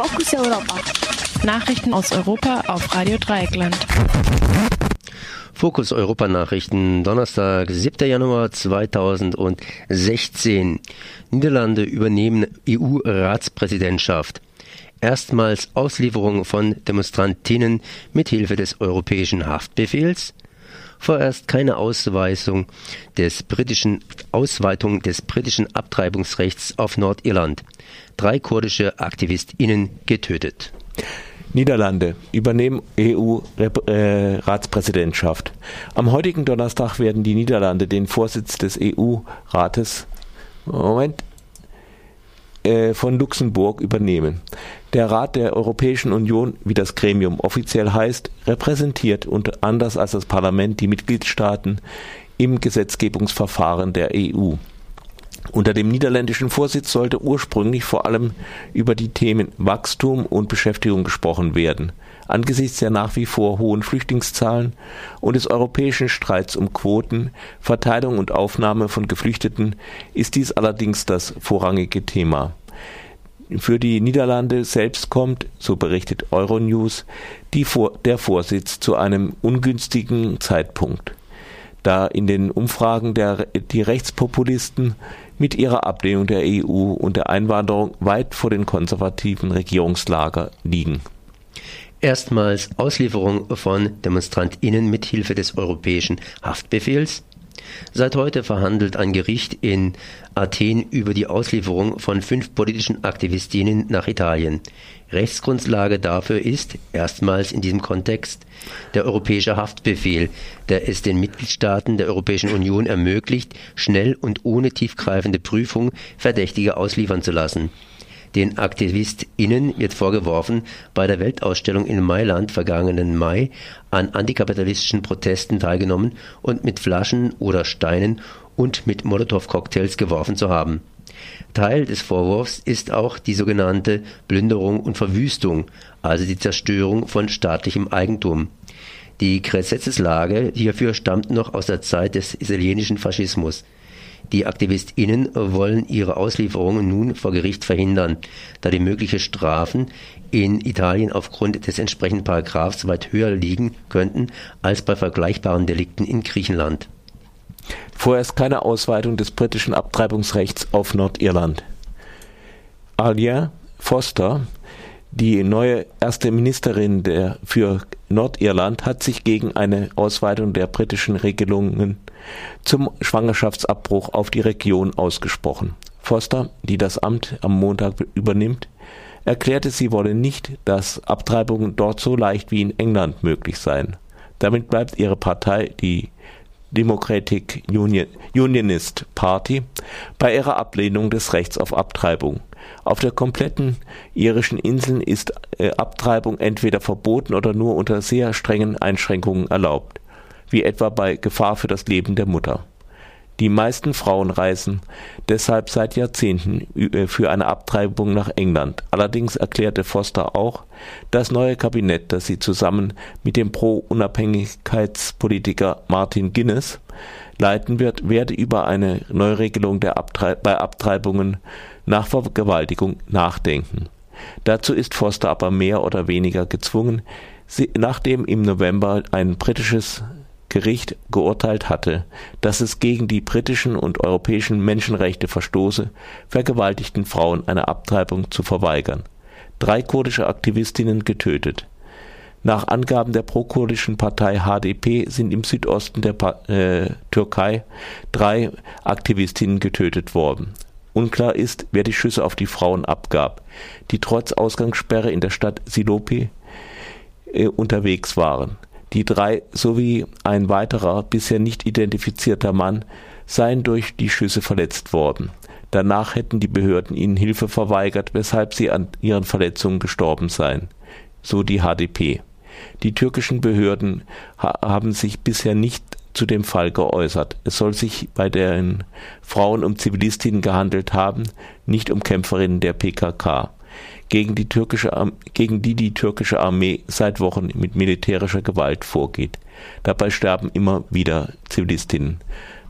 Fokus Europa. Nachrichten aus Europa auf Radio Dreieckland. Fokus Europa Nachrichten, Donnerstag, 7. Januar 2016. Niederlande übernehmen EU-Ratspräsidentschaft. Erstmals Auslieferung von Demonstrantinnen mit Hilfe des europäischen Haftbefehls vorerst keine Ausweisung des britischen, Ausweitung des britischen Abtreibungsrechts auf Nordirland. Drei kurdische AktivistInnen getötet. Niederlande übernehmen EU-Ratspräsidentschaft. Am heutigen Donnerstag werden die Niederlande den Vorsitz des EU-Rates Moment, äh, von Luxemburg übernehmen. Der Rat der Europäischen Union, wie das Gremium offiziell heißt, repräsentiert und anders als das Parlament die Mitgliedstaaten im Gesetzgebungsverfahren der EU. Unter dem niederländischen Vorsitz sollte ursprünglich vor allem über die Themen Wachstum und Beschäftigung gesprochen werden. Angesichts der nach wie vor hohen Flüchtlingszahlen und des europäischen Streits um Quoten, Verteilung und Aufnahme von Geflüchteten ist dies allerdings das vorrangige Thema. Für die Niederlande selbst kommt, so berichtet Euronews, Vor der Vorsitz zu einem ungünstigen Zeitpunkt, da in den Umfragen der, die Rechtspopulisten mit ihrer Ablehnung der EU und der Einwanderung weit vor den konservativen Regierungslager liegen. Erstmals Auslieferung von DemonstrantInnen mit Hilfe des europäischen Haftbefehls. Seit heute verhandelt ein Gericht in Athen über die Auslieferung von fünf politischen Aktivistinnen nach Italien. Rechtsgrundlage dafür ist, erstmals in diesem Kontext, der europäische Haftbefehl, der es den Mitgliedstaaten der Europäischen Union ermöglicht, schnell und ohne tiefgreifende Prüfung Verdächtige ausliefern zu lassen. Den AktivistInnen wird vorgeworfen, bei der Weltausstellung in Mailand vergangenen Mai an antikapitalistischen Protesten teilgenommen und mit Flaschen oder Steinen und mit Molotow-Cocktails geworfen zu haben. Teil des Vorwurfs ist auch die sogenannte Plünderung und Verwüstung, also die Zerstörung von staatlichem Eigentum. Die Gesetzeslage hierfür stammt noch aus der Zeit des italienischen Faschismus. Die AktivistInnen wollen ihre Auslieferung nun vor Gericht verhindern, da die möglichen Strafen in Italien aufgrund des entsprechenden Paragraphs weit höher liegen könnten als bei vergleichbaren Delikten in Griechenland. Vorerst keine Ausweitung des britischen Abtreibungsrechts auf Nordirland. Alia Foster, die neue erste Ministerin der, für Nordirland, hat sich gegen eine Ausweitung der britischen Regelungen zum Schwangerschaftsabbruch auf die Region ausgesprochen. Foster, die das Amt am Montag übernimmt, erklärte, sie wolle nicht, dass Abtreibungen dort so leicht wie in England möglich seien. Damit bleibt ihre Partei, die Democratic Union, Unionist Party, bei ihrer Ablehnung des Rechts auf Abtreibung. Auf der kompletten irischen Inseln ist äh, Abtreibung entweder verboten oder nur unter sehr strengen Einschränkungen erlaubt wie etwa bei Gefahr für das Leben der Mutter. Die meisten Frauen reisen deshalb seit Jahrzehnten äh, für eine Abtreibung nach England. Allerdings erklärte Foster auch, das neue Kabinett, das sie zusammen mit dem Pro-Unabhängigkeitspolitiker Martin Guinness leiten wird, werde über eine Neuregelung der Abtreib bei Abtreibungen nach Vergewaltigung nachdenken. Dazu ist Foster aber mehr oder weniger gezwungen, nachdem im November ein britisches Gericht geurteilt hatte, dass es gegen die britischen und europäischen Menschenrechte verstoße, vergewaltigten Frauen eine Abtreibung zu verweigern. Drei kurdische Aktivistinnen getötet. Nach Angaben der prokurdischen Partei HDP sind im Südosten der pa äh, Türkei drei Aktivistinnen getötet worden. Unklar ist, wer die Schüsse auf die Frauen abgab, die trotz Ausgangssperre in der Stadt Silopi äh, unterwegs waren. Die drei sowie ein weiterer bisher nicht identifizierter Mann seien durch die Schüsse verletzt worden. Danach hätten die Behörden ihnen Hilfe verweigert, weshalb sie an ihren Verletzungen gestorben seien, so die HDP. Die türkischen Behörden ha haben sich bisher nicht zu dem Fall geäußert. Es soll sich bei den Frauen um Zivilistinnen gehandelt haben, nicht um Kämpferinnen der PKK gegen die türkische gegen die die türkische Armee seit Wochen mit militärischer Gewalt vorgeht. Dabei sterben immer wieder Zivilistinnen